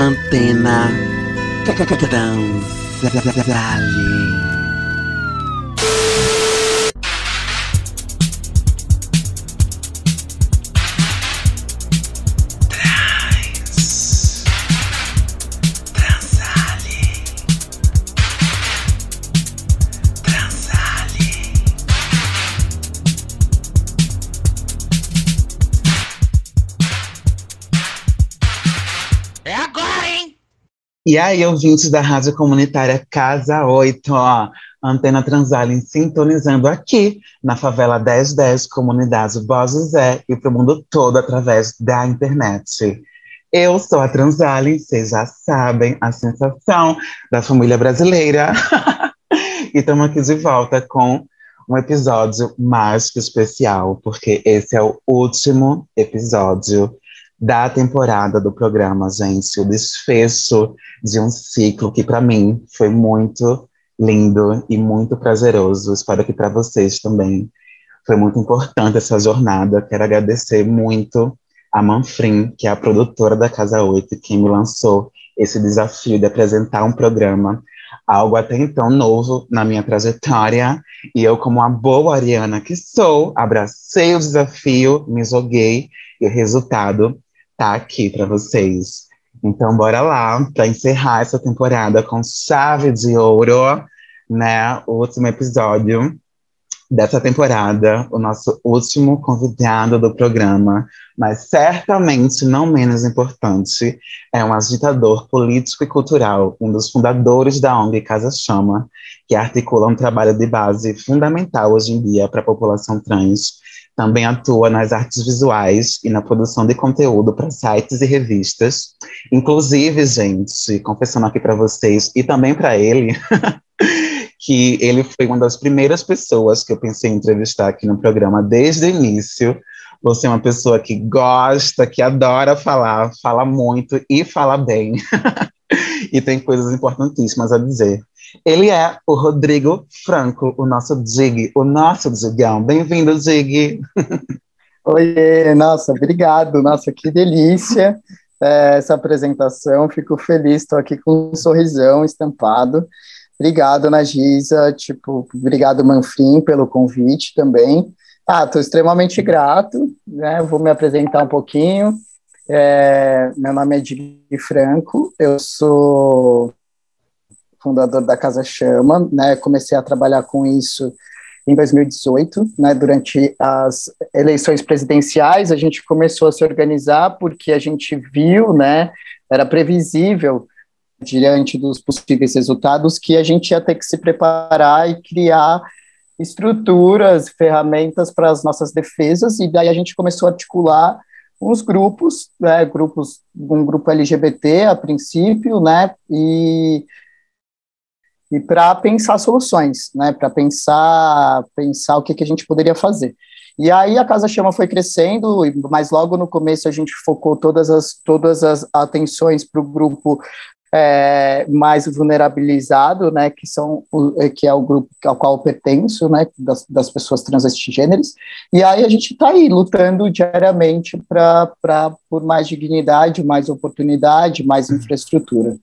Antena Transale. E aí, ouvintes da Rádio Comunitária Casa 8, ó, Antena Transalem sintonizando aqui na favela 1010, comunidade Bó José e para o mundo todo através da internet. Eu sou a Transalem, vocês já sabem, a sensação da família brasileira. e estamos aqui de volta com um episódio mais que especial, porque esse é o último episódio da temporada do programa, gente, o desfecho de um ciclo que para mim foi muito lindo e muito prazeroso. Espero que para vocês também foi muito importante essa jornada. Quero agradecer muito a Manfrim, que é a produtora da Casa 8, que me lançou esse desafio de apresentar um programa, algo até então novo na minha trajetória. E eu, como uma boa ariana que sou, abracei o desafio, me joguei, e o resultado tá aqui para vocês. Então, bora lá para encerrar essa temporada com chave de ouro, né? O último episódio dessa temporada, o nosso último convidado do programa, mas certamente não menos importante, é um agitador político e cultural, um dos fundadores da ONG Casa Chama, que articula um trabalho de base fundamental hoje em dia para a população trans também atua nas artes visuais e na produção de conteúdo para sites e revistas. Inclusive, gente, confessando aqui para vocês e também para ele, que ele foi uma das primeiras pessoas que eu pensei em entrevistar aqui no programa desde o início. Você é uma pessoa que gosta, que adora falar, fala muito e fala bem. e tem coisas importantíssimas a dizer. Ele é o Rodrigo Franco, o nosso Dig, o nosso Digão. Bem-vindo, Dig. Oi, nossa, obrigado. Nossa, que delícia é, essa apresentação. Fico feliz, estou aqui com um sorrisão estampado. Obrigado, Ana tipo, obrigado, Manfrim, pelo convite também. Ah, estou extremamente grato, né? Vou me apresentar um pouquinho. É, meu nome é Dig Franco, eu sou fundador da Casa Chama, né? Comecei a trabalhar com isso em 2018, né? Durante as eleições presidenciais, a gente começou a se organizar porque a gente viu, né? Era previsível diante dos possíveis resultados que a gente ia ter que se preparar e criar estruturas, ferramentas para as nossas defesas, e daí a gente começou a articular uns grupos, né, grupos, um grupo LGBT a princípio, né, e e para pensar soluções, né, para pensar, pensar o que, que a gente poderia fazer. E aí a Casa Chama foi crescendo, mas logo no começo a gente focou todas as, todas as atenções para o grupo é, mais vulnerabilizado, né, que são que é o grupo ao qual eu pertenço, né, das, das pessoas transgêneros. E aí a gente está aí lutando diariamente para por mais dignidade, mais oportunidade, mais infraestrutura.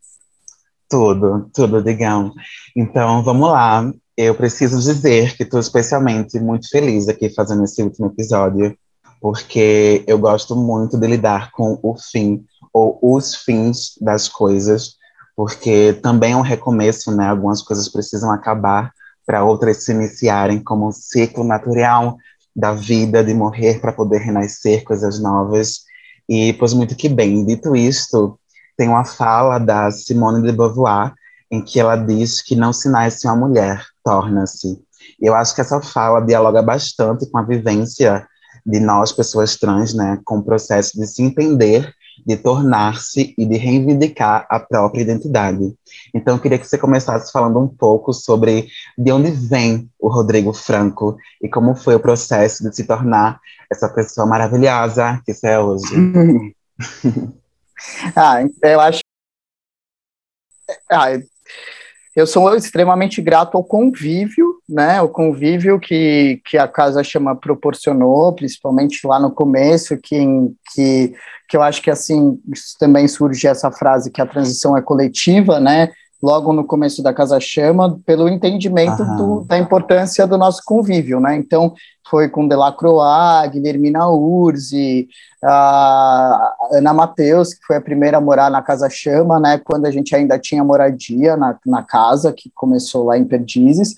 Tudo, tudo, Digão. Então, vamos lá. Eu preciso dizer que estou especialmente muito feliz aqui fazendo esse último episódio, porque eu gosto muito de lidar com o fim ou os fins das coisas, porque também é um recomeço, né? Algumas coisas precisam acabar para outras se iniciarem como um ciclo natural da vida, de morrer para poder renascer coisas novas. E, pois, muito que bem. Dito isto, tem uma fala da Simone de Beauvoir em que ela diz que não se nasce uma mulher, torna-se. Eu acho que essa fala dialoga bastante com a vivência de nós, pessoas trans, né, com o processo de se entender, de tornar-se e de reivindicar a própria identidade. Então, eu queria que você começasse falando um pouco sobre de onde vem o Rodrigo Franco e como foi o processo de se tornar essa pessoa maravilhosa que você é hoje. Ah, eu acho. Ah, eu sou extremamente grato ao convívio, né? O convívio que, que a Casa Chama proporcionou, principalmente lá no começo, que, que, que eu acho que assim também surge essa frase que a transição é coletiva, né? Logo no começo da Casa Chama, pelo entendimento do, da importância do nosso convívio, né? Então, foi com Delacroix, Guilhermina Urzi, a Ana Mateus, que foi a primeira a morar na Casa Chama, né, quando a gente ainda tinha moradia na, na casa, que começou lá em Perdizes,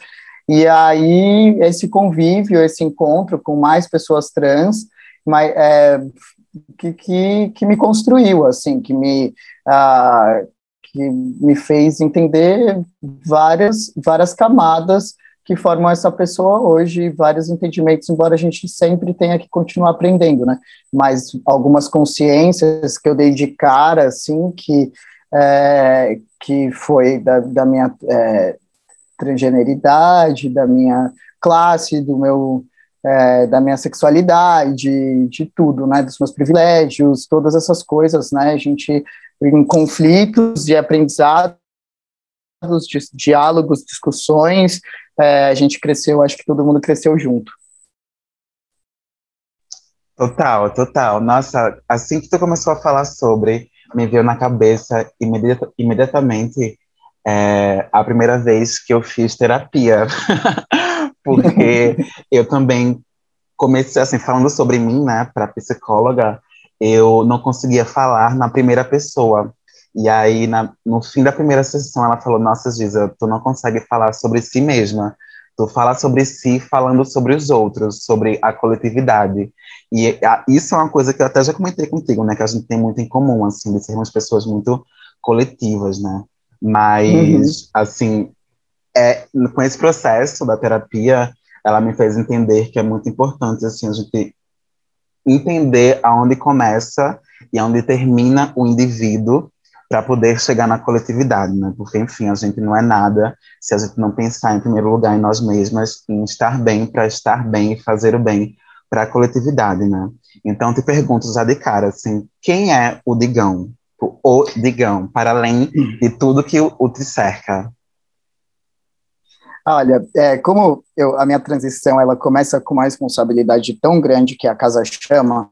e aí esse convívio, esse encontro com mais pessoas trans, mas, é, que, que, que, me construiu, assim, que me, uh, que me fez entender várias, várias camadas que formam essa pessoa hoje, vários entendimentos, embora a gente sempre tenha que continuar aprendendo, né? Mas algumas consciências que eu dei de cara, assim, que, é, que foi da, da minha é, transgeneridade, da minha classe, do meu é, da minha sexualidade, de tudo, né, dos meus privilégios, todas essas coisas, né, a gente em conflitos de aprendizado, de diálogos, discussões, é, a gente cresceu, acho que todo mundo cresceu junto. Total, total. Nossa, assim que tu começou a falar sobre, me veio na cabeça imediata, imediatamente é, a primeira vez que eu fiz terapia. Porque eu também comecei, assim, falando sobre mim, né, para psicóloga, eu não conseguia falar na primeira pessoa. E aí, na, no fim da primeira sessão, ela falou: Nossa, Giza, tu não consegue falar sobre si mesma. Tu fala sobre si falando sobre os outros, sobre a coletividade. E a, isso é uma coisa que eu até já comentei contigo, né? Que a gente tem muito em comum, assim, de sermos pessoas muito coletivas, né? Mas, uhum. assim, é, com esse processo da terapia, ela me fez entender que é muito importante, assim, a gente entender aonde começa e aonde termina o indivíduo para poder chegar na coletividade, né? Porque, enfim, a gente não é nada se a gente não pensar, em primeiro lugar, em nós mesmas, em estar bem para estar bem e fazer o bem para a coletividade, né? Então, te pergunto já de cara, assim, quem é o Digão? O Digão, para além de tudo que o, o te cerca? Olha, é, como eu, a minha transição ela começa com uma responsabilidade tão grande que a casa chama,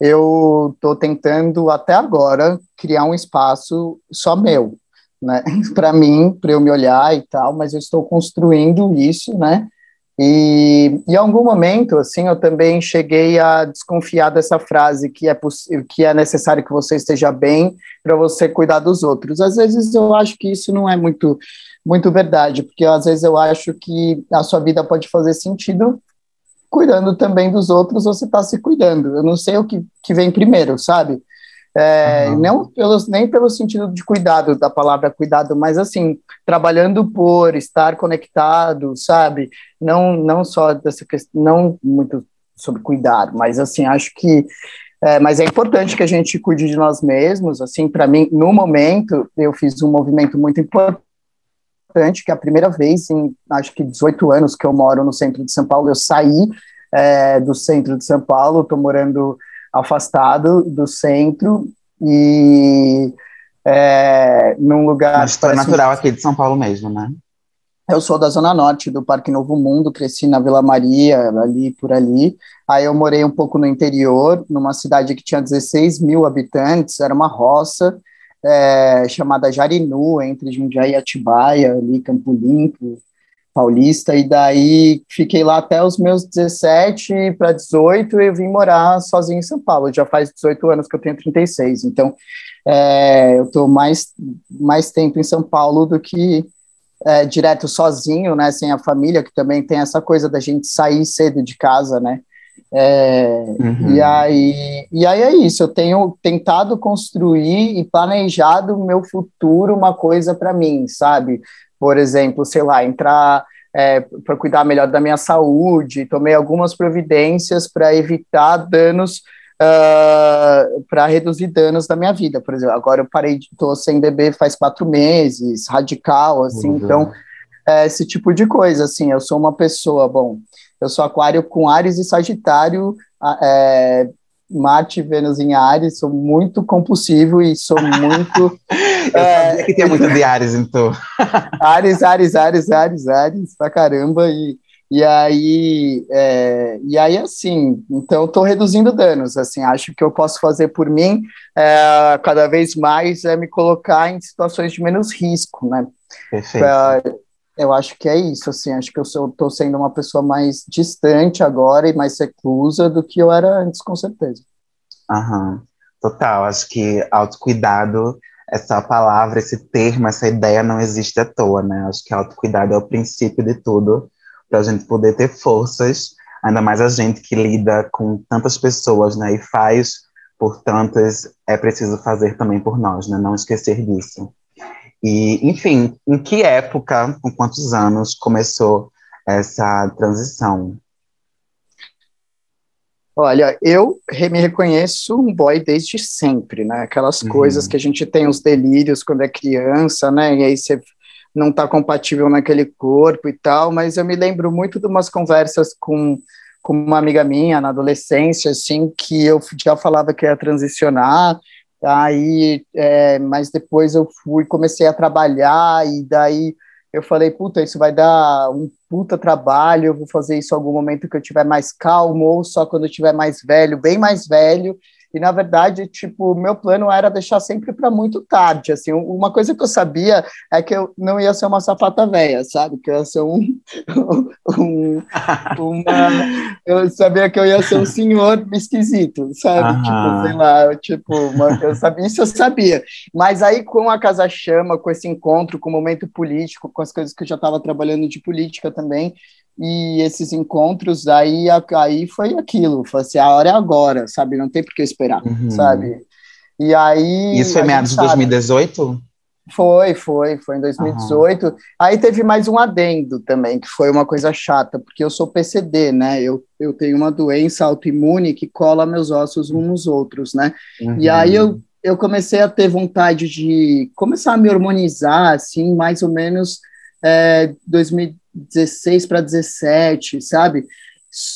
eu estou tentando até agora criar um espaço só meu, né? Para mim, para eu me olhar e tal, mas eu estou construindo isso, né? E, em algum momento, assim, eu também cheguei a desconfiar dessa frase que é que é necessário que você esteja bem para você cuidar dos outros. Às vezes eu acho que isso não é muito muito verdade, porque às vezes eu acho que a sua vida pode fazer sentido cuidando também dos outros, você está se cuidando. Eu não sei o que, que vem primeiro, sabe? É, uhum. não pelo, nem pelo sentido de cuidado da palavra cuidado, mas assim, trabalhando por, estar conectado, sabe? Não, não só dessa questão, não muito sobre cuidado, mas assim, acho que é, mas é importante que a gente cuide de nós mesmos. Assim, para mim, no momento, eu fiz um movimento muito importante, que é a primeira vez em, acho que 18 anos que eu moro no centro de São Paulo, eu saí é, do centro de São Paulo, estou morando afastado do centro e é, num lugar. Foi natural aqui de São Paulo mesmo, né? Eu sou da Zona Norte, do Parque Novo Mundo, cresci na Vila Maria, ali por ali. Aí eu morei um pouco no interior, numa cidade que tinha 16 mil habitantes, era uma roça, é, chamada Jarinu, entre Jundiaí e Atibaia, ali, Campo Limpo, Paulista, e daí fiquei lá até os meus 17 para 18 e vim morar sozinho em São Paulo. Já faz 18 anos que eu tenho 36, então é, eu estou mais, mais tempo em São Paulo do que é, direto sozinho, né, sem a família, que também tem essa coisa da gente sair cedo de casa, né, é, uhum. e, aí, e aí é isso, eu tenho tentado construir e planejado o meu futuro uma coisa para mim, sabe? Por exemplo, sei lá, entrar é, para cuidar melhor da minha saúde, tomei algumas providências para evitar danos, uh, ah, para reduzir danos da minha vida. Por exemplo, agora eu parei, estou sem beber faz quatro meses, radical, assim, uhum. então, é, esse tipo de coisa, assim, eu sou uma pessoa, bom, eu sou aquário com Ares e Sagitário, é, Marte, Vênus em Ares, sou muito compulsivo e sou muito. Eu é, sabia que tinha muito de Ares, então. Ares, Ares, Ares, Ares, Ares, pra caramba. E, e aí, é, e aí, assim, então estou reduzindo danos, assim, acho que eu posso fazer por mim é, cada vez mais é me colocar em situações de menos risco, né? Perfeito. Pra, eu acho que é isso, assim, acho que eu estou sendo uma pessoa mais distante agora e mais reclusa do que eu era antes, com certeza. Aham, total, acho que autocuidado, essa palavra, esse termo, essa ideia não existe à toa, né? Acho que autocuidado é o princípio de tudo, para a gente poder ter forças, ainda mais a gente que lida com tantas pessoas, né, e faz por tantas, é preciso fazer também por nós, né, não esquecer disso. E, enfim, em que época, com quantos anos começou essa transição? Olha, eu me reconheço um boy desde sempre, né? Aquelas uhum. coisas que a gente tem os delírios quando é criança, né? E aí você não está compatível naquele corpo e tal, mas eu me lembro muito de umas conversas com, com uma amiga minha na adolescência, assim, que eu já falava que ia transicionar, aí, é, mas depois eu fui, comecei a trabalhar, e daí eu falei, puta, isso vai dar um puta trabalho, eu vou fazer isso em algum momento que eu tiver mais calmo, ou só quando eu tiver mais velho, bem mais velho, e na verdade, tipo, meu plano era deixar sempre para muito tarde, assim, uma coisa que eu sabia é que eu não ia ser uma sapata velha, sabe, que eu ia ser um, um uma, eu sabia que eu ia ser um senhor esquisito, sabe, tipo, sei lá, tipo, uma, eu sabia, isso eu sabia, mas aí com a Casa Chama, com esse encontro, com o momento político, com as coisas que eu já estava trabalhando de política também, e esses encontros, aí, aí foi aquilo, foi assim, a hora é agora, sabe? Não tem por que esperar, uhum. sabe? E aí... Isso foi meados de 2018? Foi, foi, foi em 2018. Uhum. Aí teve mais um adendo também, que foi uma coisa chata, porque eu sou PCD, né? Eu, eu tenho uma doença autoimune que cola meus ossos uns nos outros, né? Uhum. E aí eu, eu comecei a ter vontade de começar a me hormonizar, assim, mais ou menos é, 2000, 16 para 17, sabe?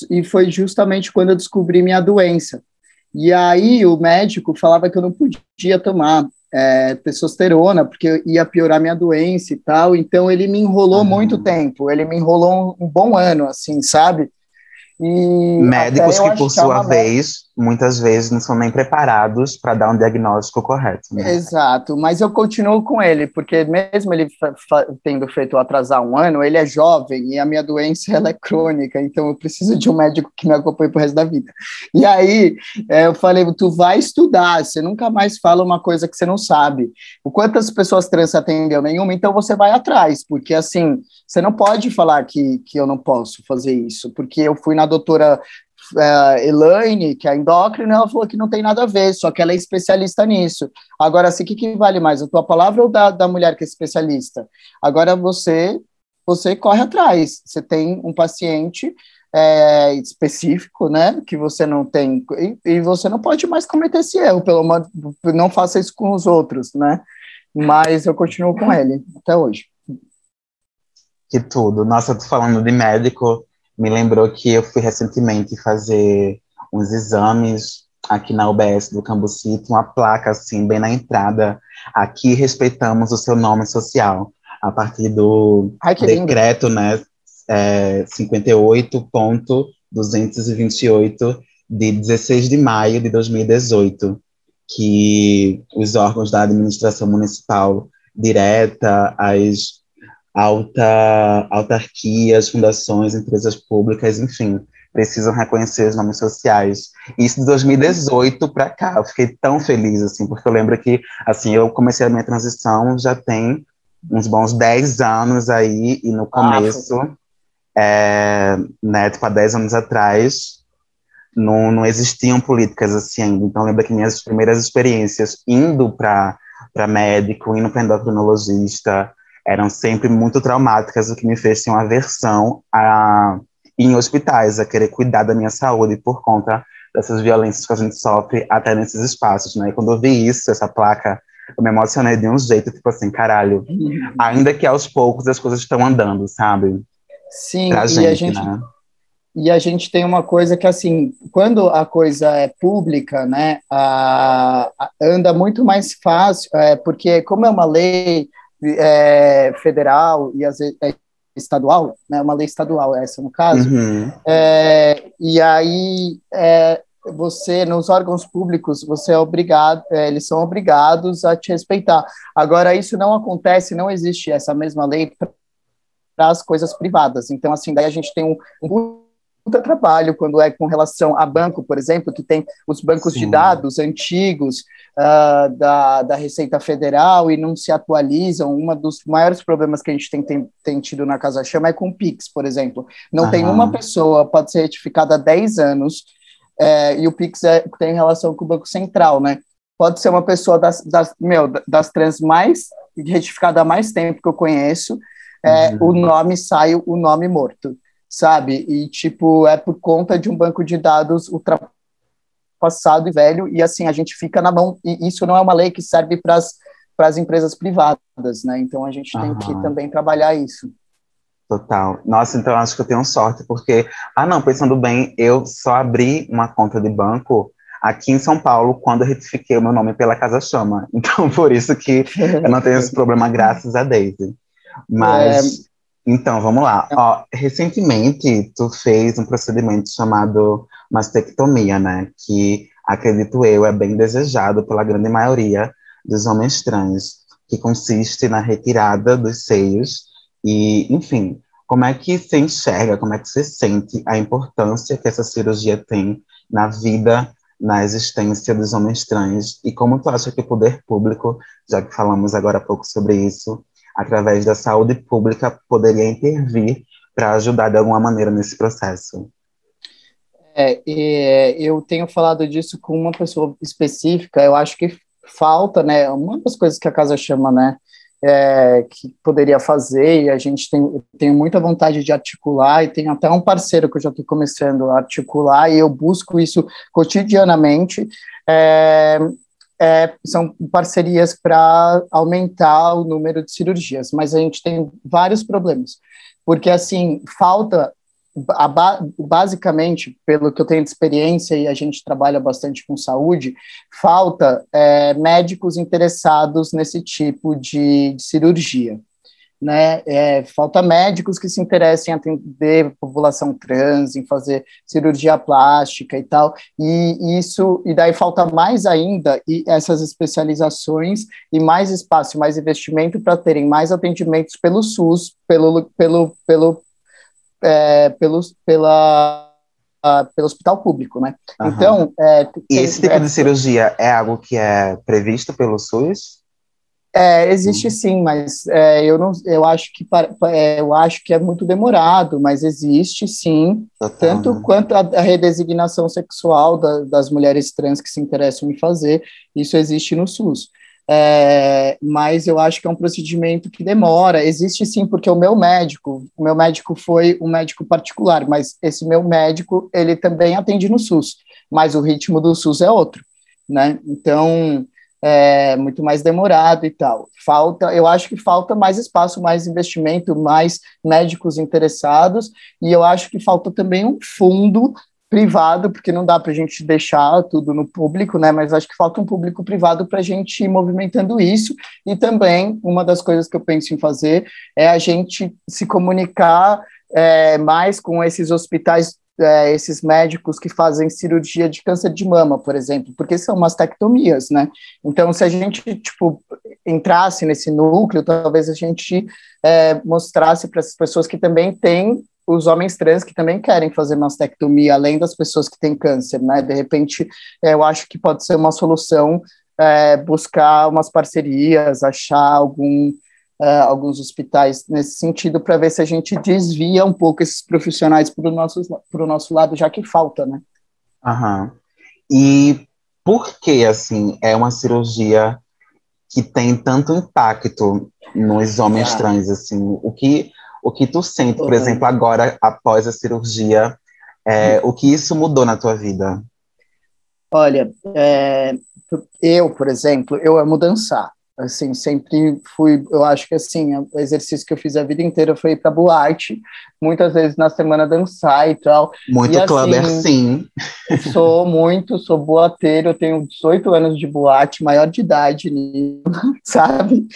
E foi justamente quando eu descobri minha doença. E aí o médico falava que eu não podia tomar é, testosterona, porque ia piorar minha doença e tal. Então ele me enrolou uhum. muito tempo, ele me enrolou um, um bom ano, assim, sabe? E Médicos que, por sua vez, muitas vezes não são nem preparados para dar um diagnóstico correto. Né? Exato, mas eu continuo com ele, porque mesmo ele tendo feito atrasar um ano, ele é jovem e a minha doença ela é crônica, então eu preciso de um médico que me acompanhe pro resto da vida. E aí é, eu falei, tu vai estudar, você nunca mais fala uma coisa que você não sabe. O quantas pessoas trans atendeu nenhuma, então você vai atrás, porque assim, você não pode falar que, que eu não posso fazer isso, porque eu fui na doutora uh, Elaine, que é endócrina, ela falou que não tem nada a ver, só que ela é especialista nisso. Agora, assim, o que, que vale mais, a tua palavra ou da, da mulher que é especialista? Agora, você, você corre atrás. Você tem um paciente é, específico, né, que você não tem, e, e, você não pode mais cometer esse erro, pelo menos não faça isso com os outros, né, mas eu continuo com ele até hoje. Que tudo. Nossa, tô falando de médico, me lembrou que eu fui recentemente fazer uns exames aqui na UBS do Cambucito, uma placa assim, bem na entrada. Aqui respeitamos o seu nome social, a partir do Ai, decreto, lindo. né, é, 58.228 de 16 de maio de 2018, que os órgãos da administração municipal direta, as alta, autarquias, fundações, empresas públicas, enfim, precisam reconhecer os nomes sociais. Isso de 2018 para cá, eu fiquei tão feliz, assim, porque eu lembro que, assim, eu comecei a minha transição já tem uns bons 10 anos aí, e no começo, ah, é, né, tipo, há 10 anos atrás, não, não existiam políticas assim ainda. Então, lembro que minhas primeiras experiências indo para médico, indo para endocrinologista, eram sempre muito traumáticas, o que me fez ter uma aversão a em hospitais, a querer cuidar da minha saúde por conta dessas violências que a gente sofre até nesses espaços, né? E quando eu vi isso, essa placa, eu me emocionei de um jeito, tipo assim, caralho, ainda que aos poucos as coisas estão andando, sabe? Sim, pra e gente, a gente... Né? e a gente tem uma coisa que, assim, quando a coisa é pública, né, a, a, anda muito mais fácil, é, porque como é uma lei é, federal e às vezes é estadual, né, uma lei estadual essa no caso, uhum. é, e aí é, você, nos órgãos públicos, você é obrigado, é, eles são obrigados a te respeitar. Agora, isso não acontece, não existe essa mesma lei para as coisas privadas. Então, assim, daí a gente tem um, trabalho quando é com relação a banco, por exemplo, que tem os bancos Sim. de dados antigos uh, da, da Receita Federal e não se atualizam. Um dos maiores problemas que a gente tem, tem, tem tido na Casa Chama é com o Pix, por exemplo. Não Aham. tem uma pessoa, pode ser retificada há 10 anos, é, e o Pix é, tem relação com o Banco Central, né? Pode ser uma pessoa das, das, meu, das trans mais retificada há mais tempo que eu conheço, é, uhum. o nome sai o nome morto sabe? E, tipo, é por conta de um banco de dados ultrapassado e velho, e assim, a gente fica na mão, e isso não é uma lei que serve para as empresas privadas, né? Então a gente tem que também trabalhar isso. Total. Nossa, então acho que eu tenho sorte, porque, ah, não, pensando bem, eu só abri uma conta de banco aqui em São Paulo quando eu retifiquei o meu nome pela Casa Chama. Então, por isso que eu não tenho esse problema, graças a Daisy. Mas. É então, vamos lá. Ó, recentemente, tu fez um procedimento chamado mastectomia, né? Que, acredito eu, é bem desejado pela grande maioria dos homens trans, que consiste na retirada dos seios e, enfim, como é que você enxerga, como é que você sente a importância que essa cirurgia tem na vida, na existência dos homens trans e como tu acha que o poder público, já que falamos agora há pouco sobre isso, através da saúde pública, poderia intervir para ajudar de alguma maneira nesse processo? É, eu tenho falado disso com uma pessoa específica, eu acho que falta, né, uma das coisas que a casa chama, né, é, que poderia fazer, e a gente tem, tem muita vontade de articular, e tem até um parceiro que eu já estou começando a articular, e eu busco isso cotidianamente, é, é, são parcerias para aumentar o número de cirurgias, mas a gente tem vários problemas, porque assim falta basicamente, pelo que eu tenho de experiência e a gente trabalha bastante com saúde, falta é, médicos interessados nesse tipo de, de cirurgia né? É, falta médicos que se interessem em atender a população trans, em fazer cirurgia plástica e tal. E isso, e daí falta mais ainda e essas especializações e mais espaço, mais investimento para terem mais atendimentos pelo SUS, pelo pelo pelo é, pelo, pela Uh, pelo hospital público, né? Uhum. Então, é, e esse tipo é, de cirurgia é algo que é previsto pelo SUS? É, existe sim, mas é, eu não, eu acho que é, eu acho que é muito demorado, mas existe sim, Total, tanto né? quanto a, a, redesignação sexual da, das mulheres trans que se interessam em fazer, isso existe no SUS. É, mas eu acho que é um procedimento que demora. Existe sim, porque o meu médico, o meu médico foi um médico particular, mas esse meu médico ele também atende no SUS, mas o ritmo do SUS é outro, né? Então é, muito mais demorado e tal. Falta, eu acho que falta mais espaço, mais investimento, mais médicos interessados, e eu acho que falta também um fundo privado, porque não dá para a gente deixar tudo no público, né? Mas acho que falta um público privado para a gente ir movimentando isso. E também uma das coisas que eu penso em fazer é a gente se comunicar é, mais com esses hospitais é, esses médicos que fazem cirurgia de câncer de mama, por exemplo, porque são mastectomias, né? Então, se a gente, tipo, entrasse nesse núcleo, talvez a gente é, mostrasse para essas pessoas que também têm os homens trans que também querem fazer mastectomia, além das pessoas que têm câncer, né? De repente, é, eu acho que pode ser uma solução é, buscar umas parcerias, achar algum uh, alguns hospitais nesse sentido, para ver se a gente desvia um pouco esses profissionais para o nosso, nosso lado, já que falta, né? Aham. E por que, assim, é uma cirurgia que tem tanto impacto nos homens ah. trans, assim, o que, o que tu sente, por uhum. exemplo, agora, após a cirurgia, é, o que isso mudou na tua vida? Olha, é, eu, por exemplo, eu amo dançar, assim, sempre fui, eu acho que assim, o exercício que eu fiz a vida inteira foi ir para boate, muitas vezes na semana dançar e tal. Muito e, clubber, assim, sim. Sou muito, sou boateiro, eu tenho 18 anos de boate, maior de idade, sabe?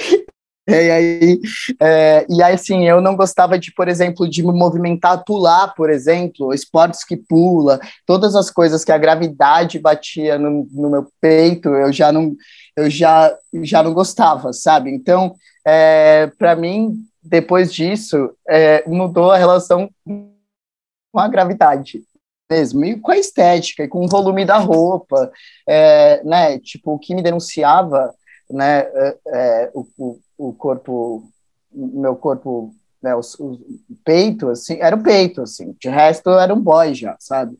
E aí, é, e aí, assim, eu não gostava de, por exemplo, de me movimentar, pular, por exemplo, esportes que pula, todas as coisas que a gravidade batia no, no meu peito, eu já não, eu já, já não gostava, sabe? Então, é, para mim, depois disso, é, mudou a relação com a gravidade mesmo, e com a estética, e com o volume da roupa, é, né? Tipo, o que me denunciava, né? É, é o, o corpo, meu corpo, né, o, o, peito, assim, era o peito, assim, de resto era um boy já, sabe?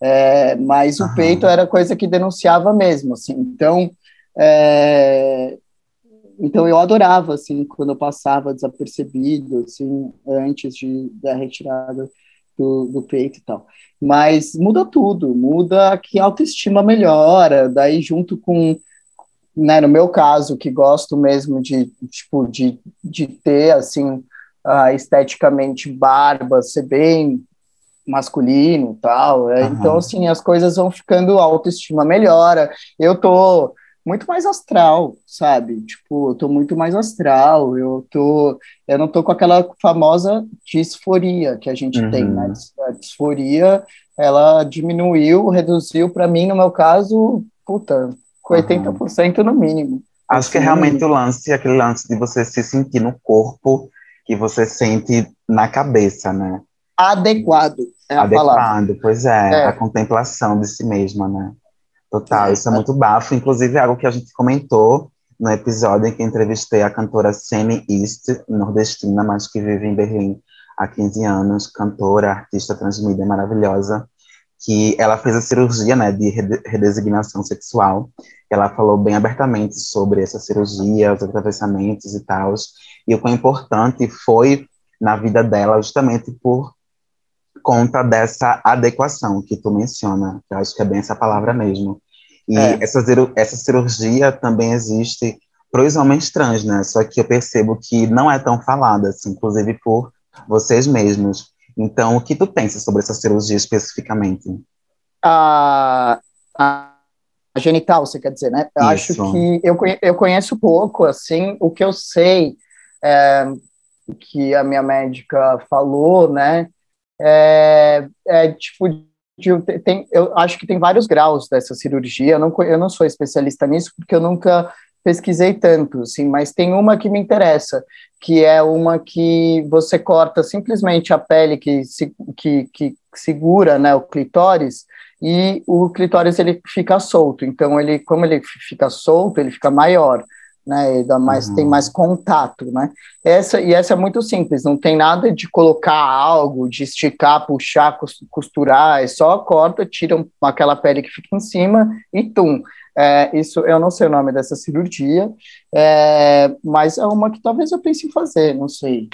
É, mas o peito era coisa que denunciava mesmo, assim, então, é, então eu adorava, assim, quando eu passava desapercebido, assim, antes de, da retirada do, do peito e tal. Mas muda tudo, muda que a autoestima melhora, daí junto com né, no meu caso, que gosto mesmo de, tipo, de, de ter, assim, uh, esteticamente barba, ser bem masculino tal, uhum. então, assim, as coisas vão ficando, a autoestima melhora, eu tô muito mais astral, sabe, tipo, eu tô muito mais astral, eu tô, eu não tô com aquela famosa disforia que a gente uhum. tem, né, a disforia, ela diminuiu, reduziu, para mim, no meu caso, puta, com 80% no mínimo. Acho que é realmente o lance, aquele lance de você se sentir no corpo que você sente na cabeça, né? Adequado. É Adequado, pois é, é, a contemplação de si mesma, né? Total, é, isso é muito bafo. Inclusive, é algo que a gente comentou no episódio em que entrevistei a cantora Semi East, nordestina, mas que vive em Berlim há 15 anos, cantora, artista transmídia maravilhosa, que ela fez a cirurgia né, de redesignação sexual. Ela falou bem abertamente sobre essa cirurgia, os atravessamentos e tal, e o quão importante foi na vida dela justamente por conta dessa adequação que tu menciona, que eu acho que é bem essa palavra mesmo. E é. essa, essa cirurgia também existe para os homens trans, né? Só que eu percebo que não é tão falada, assim, inclusive por vocês mesmos. Então, o que tu pensa sobre essa cirurgia especificamente? A, a, a genital, você quer dizer, né? Eu acho que eu, eu conheço pouco, assim, o que eu sei é, que a minha médica falou, né? É, é tipo, de, tem, eu acho que tem vários graus dessa cirurgia. Eu não, eu não sou especialista nisso porque eu nunca pesquisei tanto, assim, mas tem uma que me interessa, que é uma que você corta simplesmente a pele que, que, que segura né, o clitóris e o clitóris ele fica solto. Então, ele, como ele fica solto, ele fica maior. Né, dá mais, uhum. tem mais contato, né? Essa, e essa é muito simples, não tem nada de colocar algo, de esticar, puxar, costurar, é só corta, tira aquela pele que fica em cima e tum. É, isso eu não sei o nome dessa cirurgia, é, mas é uma que talvez eu pense em fazer, não sei.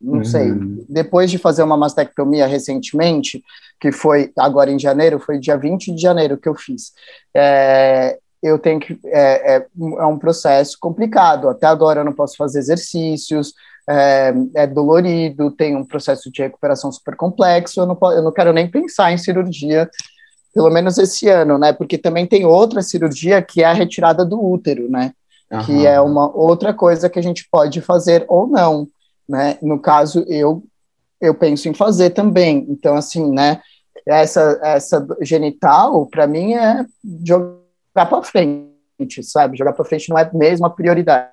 Não uhum. sei. Depois de fazer uma mastectomia recentemente, que foi agora em janeiro, foi dia 20 de janeiro que eu fiz. É, eu tenho que. É, é, é, um processo complicado. Até agora eu não posso fazer exercícios, é, é dolorido, tem um processo de recuperação super complexo. Eu não, eu não quero nem pensar em cirurgia pelo menos esse ano, né? Porque também tem outra cirurgia que é a retirada do útero, né? Uhum. Que é uma outra coisa que a gente pode fazer ou não, né? No caso, eu eu penso em fazer também. Então, assim, né? Essa, essa genital, para mim, é jogar para frente, sabe? Jogar para frente não é mesmo a prioridade.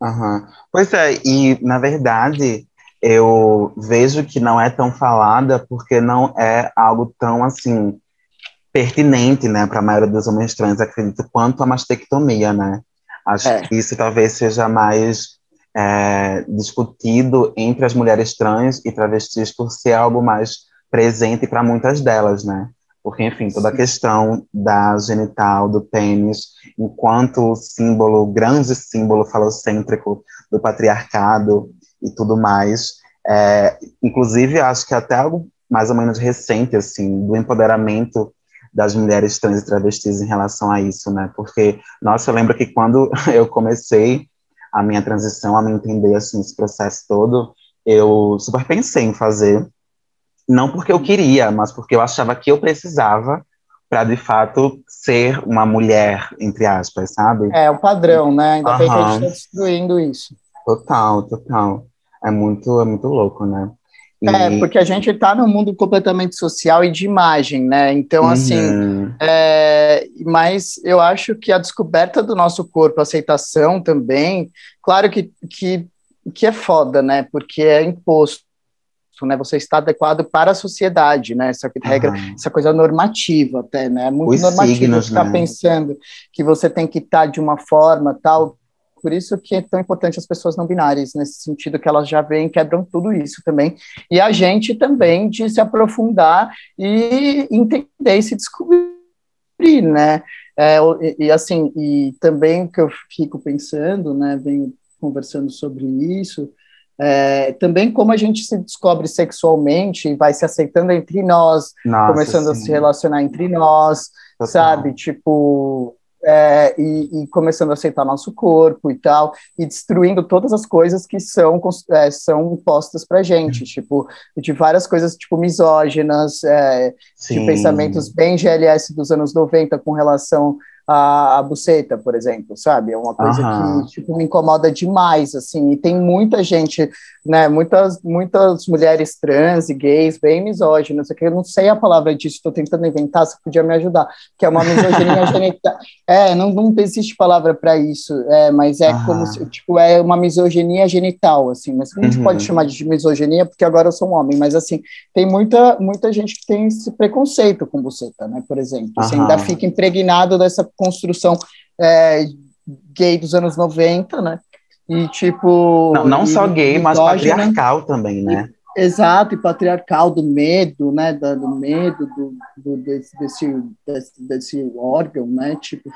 Uhum. Pois é, e na verdade, eu vejo que não é tão falada porque não é algo tão assim pertinente, né, para a maioria dos homens trans, acredito, quanto a mastectomia, né? Acho é. que isso talvez seja mais é, discutido entre as mulheres trans e travestis por ser algo mais presente para muitas delas, né? Porque, enfim, toda a questão da genital, do pênis, enquanto símbolo, grande símbolo falocêntrico do patriarcado e tudo mais, é, inclusive acho que até algo mais ou menos recente, assim, do empoderamento das mulheres trans e travestis em relação a isso, né? Porque, nossa, eu lembro que quando eu comecei a minha transição, a me entender, assim, esse processo todo, eu super pensei em fazer, não porque eu queria, mas porque eu achava que eu precisava para de fato ser uma mulher, entre aspas, sabe? É, o padrão, né? Ainda uhum. bem que a gente está destruindo isso. Total, total. É muito, é muito louco, né? E... É, porque a gente está num mundo completamente social e de imagem, né? Então, assim, uhum. é, mas eu acho que a descoberta do nosso corpo, a aceitação também, claro que, que, que é foda, né? Porque é imposto, né? Você está adequado para a sociedade, né? Essa regra, uhum. essa coisa normativa até, né? É muito Os normativo signos, ficar né? pensando que você tem que estar de uma forma tal por isso que é tão importante as pessoas não binárias, nesse sentido que elas já vêm, quebram tudo isso também. E a gente também de se aprofundar e entender e se descobrir, né? É, e, e, assim, e também que eu fico pensando, né, venho conversando sobre isso, é, também como a gente se descobre sexualmente e vai se aceitando entre nós, Nossa, começando sim. a se relacionar entre nós, Total. sabe? Tipo, é, e, e, começando a aceitar nosso corpo e tal, e destruindo todas as coisas que são, é, são impostas pra gente, uhum. tipo, de várias coisas, tipo, misóginas, é, de pensamentos bem GLS dos anos 90 com relação a, a buceta, por exemplo, sabe? É uma coisa que tipo, me incomoda demais, assim, e tem muita gente, né, muitas, muitas mulheres trans e gays bem misóginas, que eu não sei a palavra disso, estou tentando inventar, você podia me ajudar, que é uma misoginia genital. É, não, não existe palavra para isso, é, mas é como se, tipo, é uma misoginia genital, assim, mas a gente uhum. pode chamar de misoginia, porque agora eu sou um homem, mas assim, tem muita, muita gente que tem esse preconceito com buceta, né, por exemplo, você ainda fica impregnado dessa construção é, gay dos anos 90, né? E tipo. Não, não só gay, mas patriarcal também, né? E, exato, e patriarcal do medo, né? Do, do medo do, do desse, desse, desse, desse órgão, né? Tipo,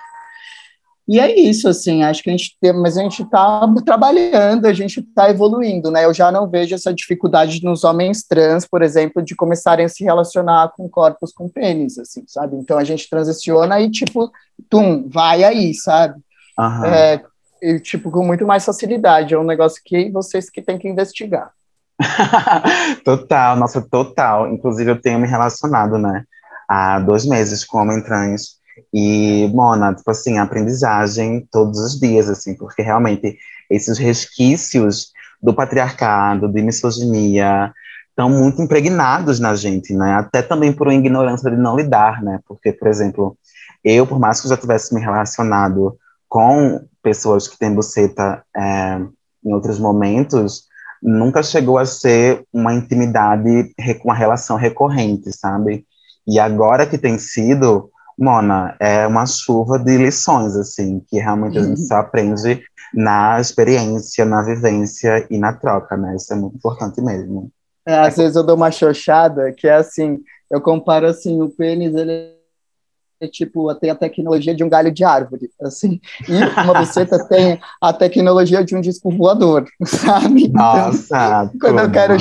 e é isso, assim, acho que a gente tem, mas a gente está trabalhando, a gente está evoluindo, né? Eu já não vejo essa dificuldade nos homens trans, por exemplo, de começarem a se relacionar com corpos com pênis, assim, sabe? Então a gente transiciona e, tipo, tum, vai aí, sabe? Uhum. É, e, tipo, com muito mais facilidade. É um negócio que vocês que têm que investigar. total, nossa, total. Inclusive, eu tenho me relacionado, né, há dois meses com homem trans e, Mona, tipo assim, aprendizagem todos os dias, assim, porque realmente esses resquícios do patriarcado, de misoginia, estão muito impregnados na gente, né? Até também por uma ignorância de não lidar, né? Porque, por exemplo, eu, por mais que eu já tivesse me relacionado com pessoas que têm buceta é, em outros momentos, nunca chegou a ser uma intimidade, uma relação recorrente, sabe? E agora que tem sido, Mona, é uma chuva de lições, assim, que realmente a gente só aprende na experiência, na vivência e na troca, né? Isso é muito importante mesmo. É, às é, vezes eu dou uma xoxada, que é assim, eu comparo assim, o pênis, ele tipo, tem a tecnologia de um galho de árvore, assim, e uma buceta tem a tecnologia de um disco voador, sabe? Então, Nossa! Então, quando, eu quero,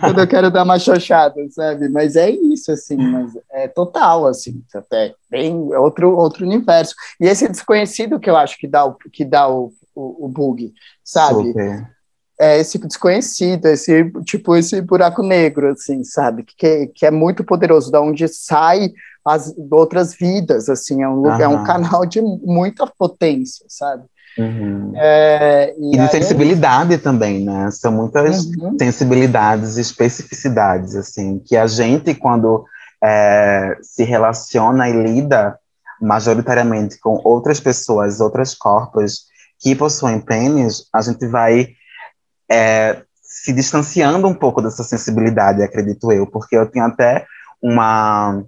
quando eu quero dar uma xoxada, sabe? Mas é isso, assim, mas é total, assim, até bem outro, outro universo. E esse desconhecido que eu acho que dá o, que dá o, o, o bug, sabe? Super é esse desconhecido, esse tipo esse buraco negro, assim, sabe, que, que é muito poderoso, da onde sai as outras vidas, assim, é um, lugar, é um canal de muita potência, sabe? Uhum. É, e, e de sensibilidade é... também, né? São muitas uhum. sensibilidades e especificidades, assim, que a gente, quando é, se relaciona e lida majoritariamente com outras pessoas, outros corpos que possuem pênis, a gente vai é, se distanciando um pouco dessa sensibilidade, acredito eu, porque eu tenho até uma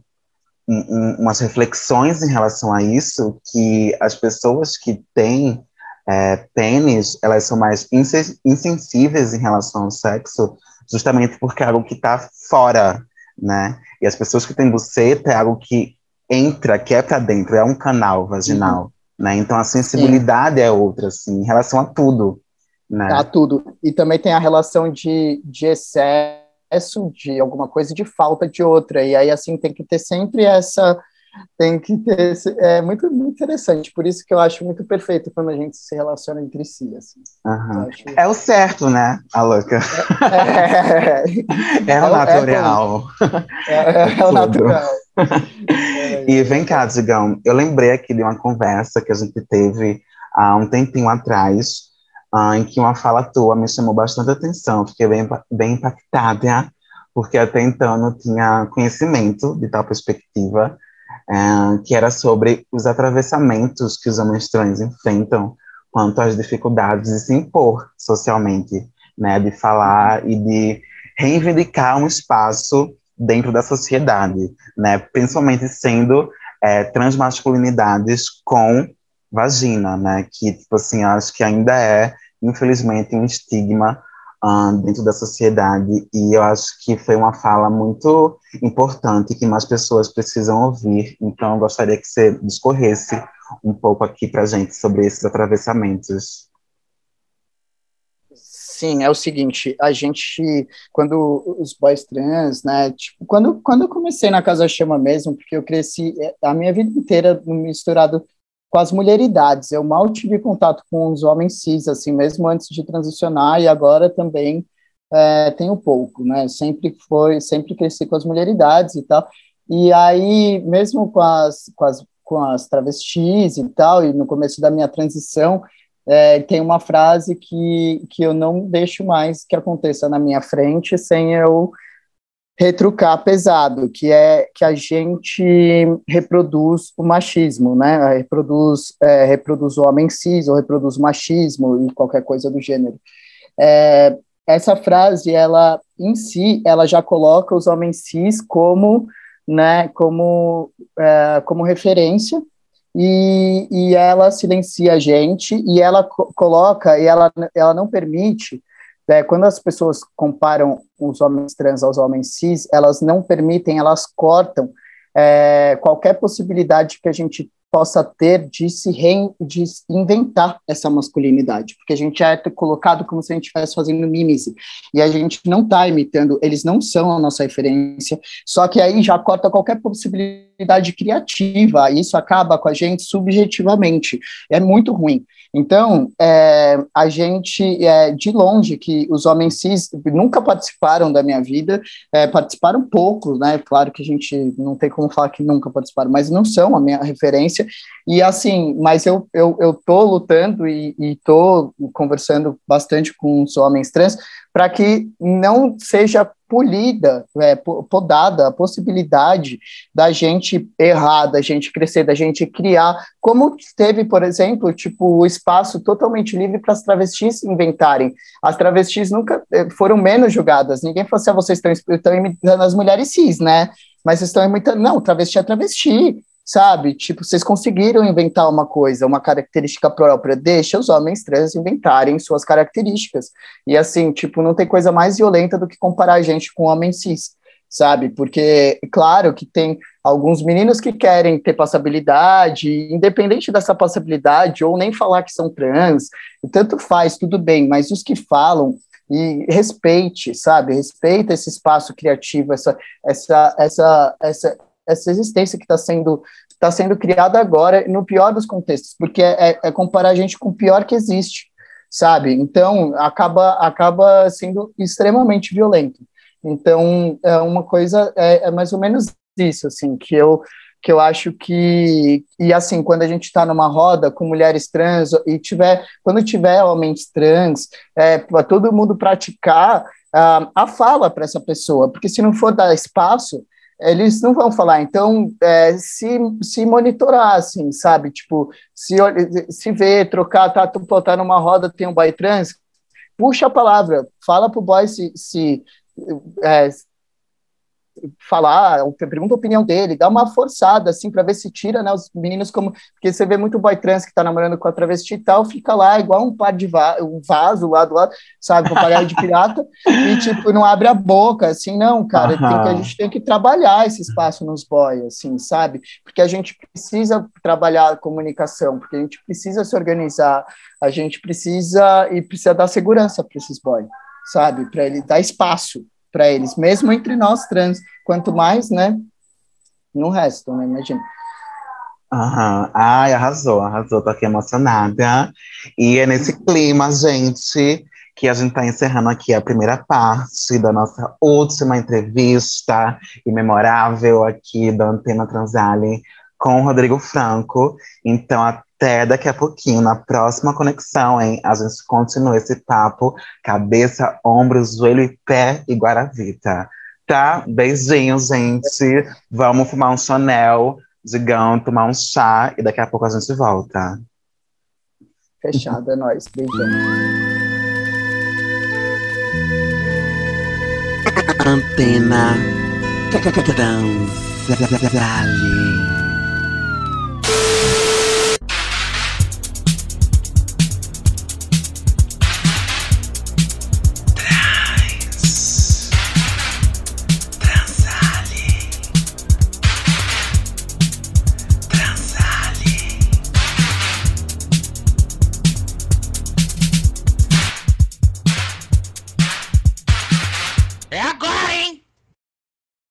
um, umas reflexões em relação a isso, que as pessoas que têm é, pênis, elas são mais insensíveis em relação ao sexo, justamente porque é algo que está fora, né? E as pessoas que têm buceta é algo que entra, que é para dentro, é um canal vaginal, uhum. né? Então a sensibilidade Sim. é outra, assim, em relação a tudo, né? A tudo. E também tem a relação de, de excesso excesso de alguma coisa e de falta de outra. E aí, assim, tem que ter sempre essa, tem que ter. É muito, muito interessante, por isso que eu acho muito perfeito quando a gente se relaciona entre si. Assim. Uhum. Acho... É o certo, né, a louca? É, é, é o natural. É, é o natural. e vem cá, Digão, eu lembrei aqui de uma conversa que a gente teve há um tempinho atrás, uh, em que uma fala tua me chamou bastante atenção, fiquei bem, bem impactada, porque até então não tinha conhecimento de tal perspectiva, uh, que era sobre os atravessamentos que os homens trans enfrentam quanto às dificuldades de se impor socialmente, né, de falar e de reivindicar um espaço dentro da sociedade, né, principalmente sendo é, transmasculinidades com vagina, né? Que, tipo assim, acho que ainda é, infelizmente, um estigma uh, dentro da sociedade. E eu acho que foi uma fala muito importante que mais pessoas precisam ouvir. Então, eu gostaria que você discorresse um pouco aqui para gente sobre esses atravessamentos. Sim, é o seguinte, a gente, quando os boys trans, né, tipo, quando, quando eu comecei na Casa Chama mesmo, porque eu cresci é, a minha vida inteira misturado com as mulheridades. Eu mal tive contato com os homens cis, assim, mesmo antes de transicionar, e agora também é, tenho pouco, né? Sempre foi, sempre cresci com as mulheridades e tal. E aí, mesmo com as, com as, com as travestis e tal, e no começo da minha transição, é, tem uma frase que, que eu não deixo mais que aconteça na minha frente sem eu retrucar pesado, que é que a gente reproduz o machismo, né? Reproduz, é, reproduz o homem cis, ou reproduz o machismo e qualquer coisa do gênero. É, essa frase, ela em si, ela já coloca os homens cis como, né, como, é, como referência e, e ela silencia a gente e ela co coloca e ela, ela não permite é, quando as pessoas comparam os homens trans aos homens cis, elas não permitem, elas cortam é, qualquer possibilidade que a gente possa ter de se reinventar essa masculinidade, porque a gente é colocado como se a gente estivesse fazendo mímese, e a gente não está imitando, eles não são a nossa referência, só que aí já corta qualquer possibilidade criativa, e isso acaba com a gente subjetivamente, é muito ruim. Então, é, a gente, é, de longe, que os homens cis nunca participaram da minha vida, é, participaram pouco, né? Claro que a gente não tem como falar que nunca participaram, mas não são a minha referência. E assim, mas eu, eu, eu tô lutando e, e tô conversando bastante com os homens trans para que não seja polida, é, podada a possibilidade da gente errar, da gente crescer, da gente criar, como teve, por exemplo, tipo, o espaço totalmente livre para as travestis inventarem. As travestis nunca eh, foram menos julgadas. Ninguém falou assim, ah, vocês estão, imitando as mulheres cis, né? Mas vocês estão imitando. Não, travesti é travesti sabe? Tipo, vocês conseguiram inventar uma coisa, uma característica própria, deixa os homens trans inventarem suas características. E assim, tipo, não tem coisa mais violenta do que comparar a gente com homem cis, sabe? Porque, claro que tem alguns meninos que querem ter passabilidade, independente dessa passabilidade, ou nem falar que são trans, e tanto faz, tudo bem, mas os que falam, e respeite, sabe? Respeita esse espaço criativo, essa, essa, essa, essa essa existência que está sendo está sendo criada agora no pior dos contextos, porque é, é, é, comparar a gente com o pior que existe, sabe? Então acaba acaba sendo extremamente violento. Então é uma coisa é, é mais ou menos isso, assim, que eu que eu acho que e assim quando a gente está numa roda com mulheres trans e tiver quando tiver homens trans é, para todo mundo praticar uh, a fala para essa pessoa, porque se não for dar espaço eles não vão falar. Então, é, se, se monitorar, assim, sabe? Tipo, se, se ver, trocar, tá, tu tá numa roda, tem um boy trans, puxa a palavra, fala pro boy se, se é, falar, pergunta a opinião dele, dá uma forçada, assim, para ver se tira, né, os meninos como, porque você vê muito boy trans que tá namorando com a travesti e tal, fica lá igual um par de va um vaso lá do lado, sabe, com papagaio de pirata, e, tipo, não abre a boca, assim, não, cara, que, a gente tem que trabalhar esse espaço nos boys, assim, sabe, porque a gente precisa trabalhar a comunicação, porque a gente precisa se organizar, a gente precisa, e precisa dar segurança para esses boys, sabe, para ele dar espaço, para eles, mesmo entre nós trans, quanto mais, né, no resto, né, imagina. Aham. Ai, arrasou, arrasou. Tô aqui emocionada. E é nesse clima, gente, que a gente está encerrando aqui a primeira parte da nossa última entrevista memorável aqui da Antena Transale com o Rodrigo Franco. Então, até daqui a pouquinho, na próxima conexão, hein? A gente continua esse papo, cabeça, ombro, joelho e pé e Guaravita. Tá? Beijinhos, gente. Vamos fumar um Chanel, digão, tomar um chá e daqui a pouco a gente volta. Fechado, é nóis. Beijão. Antena Transale.